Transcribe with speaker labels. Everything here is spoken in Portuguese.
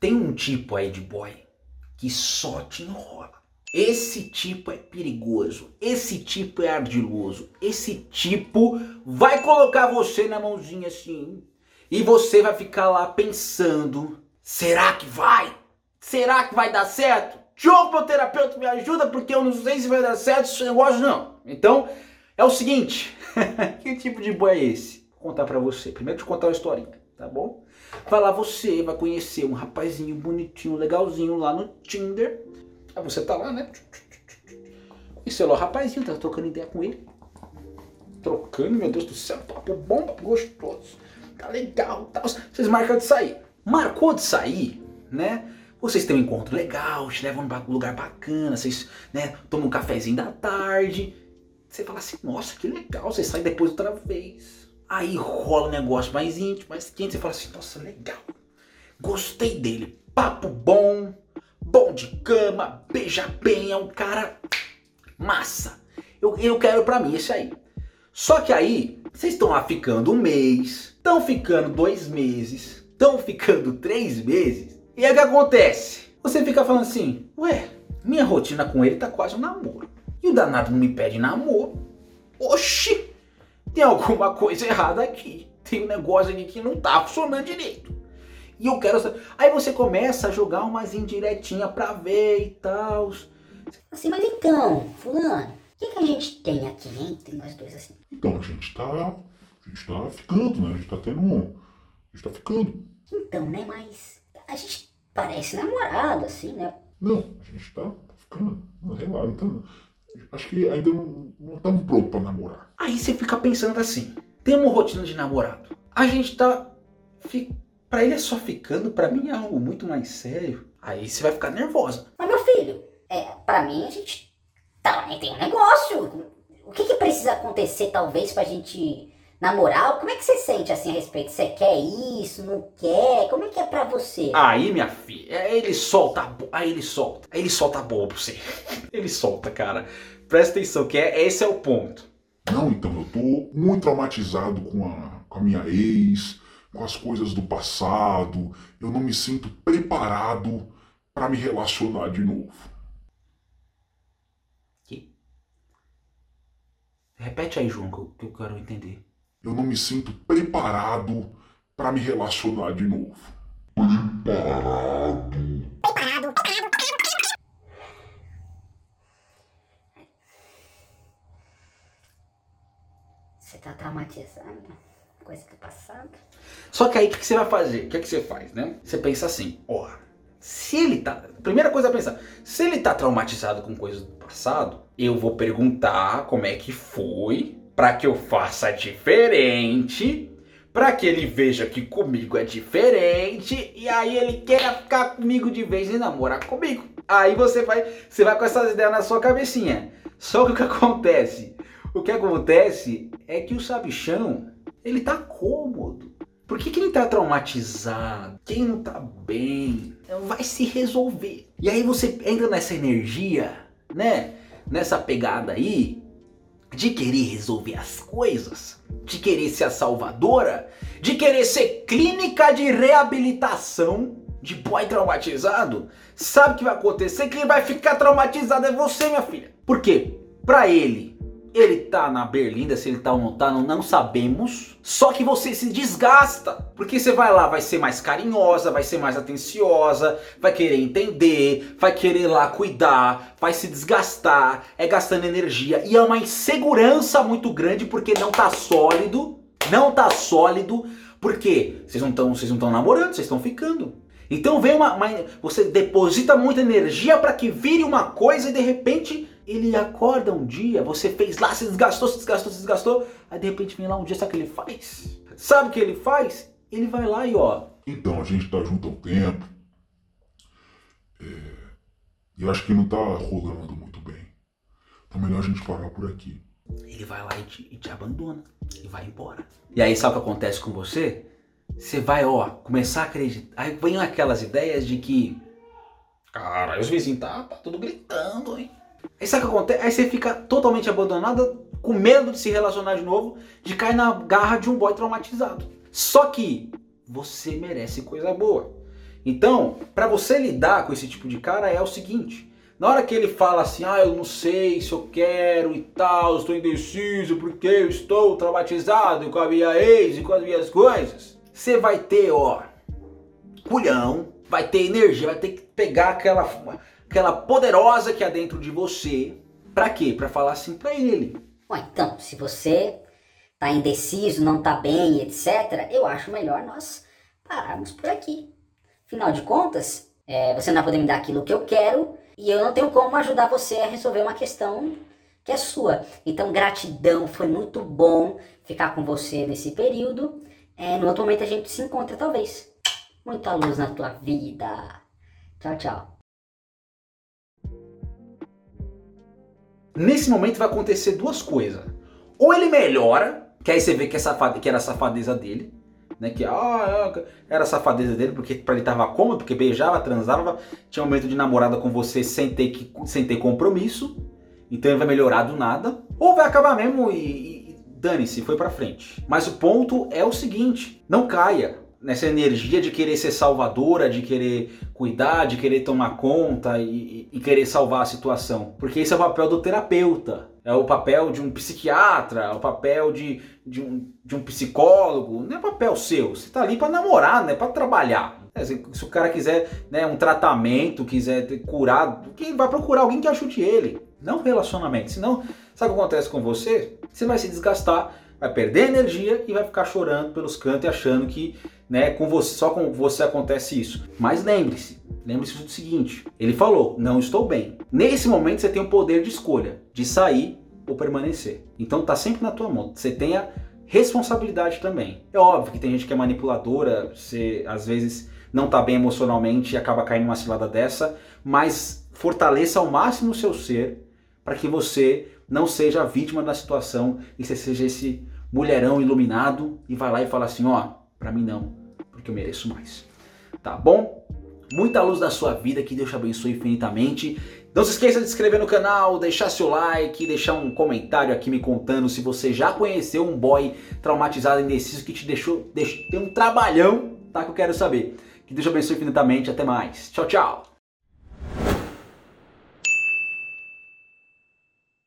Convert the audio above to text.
Speaker 1: Tem um tipo aí de boy que só te enrola. Esse tipo é perigoso, esse tipo é ardiloso, esse tipo vai colocar você na mãozinha assim e você vai ficar lá pensando: será que vai? Será que vai dar certo? Diogo, meu terapeuta, me ajuda porque eu não sei se vai dar certo esse negócio, não. Então, é o seguinte: que tipo de boy é esse? Vou contar pra você. Primeiro, te contar uma historinha, tá bom? Vai lá você, vai conhecer um rapazinho bonitinho, legalzinho lá no Tinder. Aí você tá lá, né? Conheceu lá o rapazinho, tá trocando ideia com ele. Trocando, meu Deus do céu, papo bom, papo gostoso. Tá legal, tal. Vocês marcam de sair. Marcou de sair, né? Vocês têm um encontro legal, te levam num lugar bacana, vocês né, tomam um cafezinho da tarde. Você fala assim, nossa, que legal, você sai depois outra vez. Aí rola um negócio mais íntimo, mais quente, você fala assim, nossa, legal. Gostei dele. Papo bom, bom de cama, beija bem, é um cara massa. Eu, eu quero pra mim esse aí. Só que aí, vocês estão lá ficando um mês, estão ficando dois meses, estão ficando três meses. E aí o que acontece? Você fica falando assim, ué, minha rotina com ele tá quase um namoro. E o danado não me pede namoro. Oxi, tem alguma coisa errada aqui. Tem um negócio aqui que não tá funcionando direito. E eu quero. Aí você começa a jogar umas indiretinhas pra ver e tal.
Speaker 2: Assim, mas então, fulano, o que, que a gente tem aqui entre nós dois assim?
Speaker 3: Então, a gente tá. A gente tá ficando, né? A gente tá tendo um. A gente tá ficando.
Speaker 2: Então, né, mas a gente parece namorado, assim, né?
Speaker 3: Não, a gente tá ficando. Relaxa, então. Acho que ainda não, estamos prontos pra namorar.
Speaker 1: Aí você fica pensando assim: tem uma rotina de namorado. A gente tá. Fi... Pra ele é só ficando, pra mim é algo muito mais sério. Aí você vai ficar nervosa.
Speaker 2: Mas, meu filho, é, pra mim a gente tá, tem um negócio. O que, que precisa acontecer, talvez, pra gente namorar? Como é que você sente assim a respeito? Você quer isso, não quer? Como é que é pra você?
Speaker 1: Aí, minha filha, ele solta, aí ele solta, aí ele solta a boa pra você. Ele solta, cara. Presta atenção, que é, esse é o ponto.
Speaker 3: Não, então, eu tô muito traumatizado com a, com a minha ex, com as coisas do passado. Eu não me sinto preparado pra me relacionar de novo.
Speaker 1: Que? Repete aí, João, que eu, que eu quero entender.
Speaker 3: Eu não me sinto preparado pra me relacionar de novo.
Speaker 2: Você tá traumatizando? Coisa do passado?
Speaker 1: Só que aí o que, que você vai fazer? O que, que você faz, né? Você pensa assim, ó, se ele tá. Primeira coisa a pensar, se ele tá traumatizado com coisas do passado, eu vou perguntar como é que foi, pra que eu faça diferente, pra que ele veja que comigo é diferente, e aí ele queira ficar comigo de vez e namorar comigo. Aí você vai, você vai com essas ideias na sua cabecinha. Só que o que acontece? O que acontece é que o sabichão, ele tá cômodo. Porque quem tá traumatizado, quem não tá bem, vai se resolver. E aí você entra nessa energia, né? Nessa pegada aí de querer resolver as coisas, de querer ser a salvadora, de querer ser clínica de reabilitação de boy traumatizado. Sabe o que vai acontecer? Quem vai ficar traumatizado é você, minha filha. Por quê? Pra ele, ele tá na berlinda, se ele tá ou não tá, não, não sabemos. Só que você se desgasta. Porque você vai lá, vai ser mais carinhosa, vai ser mais atenciosa, vai querer entender, vai querer lá cuidar, vai se desgastar, é gastando energia. E é uma insegurança muito grande porque não tá sólido. Não tá sólido. Porque vocês não estão vocês não estão namorando, vocês estão ficando. Então vem uma, uma- Você deposita muita energia para que vire uma coisa e de repente ele acorda um dia, você fez lá, se desgastou, se desgastou, se desgastou, aí de repente vem lá um dia, sabe o que ele faz? Sabe o que ele faz? Ele vai lá e ó,
Speaker 3: Então, a gente tá junto há um tempo. É, E acho que não tá rolando muito bem. Então, melhor a gente parar por aqui.
Speaker 1: ele vai lá e te, e te abandona e vai embora. E aí sabe o que acontece com você? Você vai, ó, começar a acreditar. Aí vem aquelas ideias de que. Cara, os vizinhos tá, tá tudo gritando, hein? Aí sabe o que acontece? Aí você fica totalmente abandonada, com medo de se relacionar de novo, de cair na garra de um boy traumatizado. Só que você merece coisa boa. Então, para você lidar com esse tipo de cara é o seguinte: na hora que ele fala assim, ah, eu não sei se eu quero e tal, estou indeciso porque eu estou traumatizado com a minha ex e com as minhas coisas, você vai ter, ó, culhão, vai ter energia, vai ter que pegar aquela, aquela poderosa que há dentro de você. Pra quê? Pra falar assim pra ele.
Speaker 2: Bom, então, se você tá indeciso, não tá bem, etc., eu acho melhor nós pararmos por aqui. Afinal de contas, é, você não vai poder me dar aquilo que eu quero e eu não tenho como ajudar você a resolver uma questão que é sua. Então, gratidão, foi muito bom ficar com você nesse período. É, no outro momento a gente se encontra, talvez. Muita luz na tua vida. Tchau, tchau.
Speaker 1: Nesse momento vai acontecer duas coisas. Ou ele melhora, que aí você vê que, é safade, que era a safadeza dele, né? Que ah, era a safadeza dele, porque pra ele tava cômodo, porque beijava, transava, tinha um momento de namorada com você sem ter, que, sem ter compromisso. Então ele vai melhorar do nada. Ou vai acabar mesmo e, e dane-se, foi pra frente. Mas o ponto é o seguinte: não caia nessa energia de querer ser salvadora, de querer cuidar, de querer tomar conta e, e, querer salvar a situação. Porque esse é o papel do terapeuta, é o papel de um psiquiatra, é o papel de, de, um, de um psicólogo, não é papel seu. Você tá ali para namorar, não é para trabalhar. É, se, se, o cara quiser né, um tratamento, quiser ter curado, quem vai procurar alguém que ajude ele, não relacionamento. Senão, sabe o que acontece com você? Você vai se desgastar, vai perder energia e vai ficar chorando pelos cantos e achando que né, com você, só com você acontece isso. Mas lembre-se, lembre-se do seguinte: ele falou, não estou bem. Nesse momento você tem o poder de escolha, de sair ou permanecer. Então tá sempre na tua mão. Você tem a responsabilidade também. É óbvio que tem gente que é manipuladora, você às vezes não tá bem emocionalmente e acaba caindo numa cilada dessa, mas fortaleça ao máximo o seu ser para que você não seja vítima da situação e você seja esse mulherão iluminado e vai lá e fala assim, ó, para mim não, porque eu mereço mais. Tá bom? Muita luz na sua vida, que Deus te abençoe infinitamente. Não se esqueça de se inscrever no canal, deixar seu like, deixar um comentário aqui me contando se você já conheceu um boy traumatizado indeciso que te deixou, deixou ter um trabalhão, tá? Que eu quero saber. Que Deus te abençoe infinitamente. Até mais. Tchau, tchau.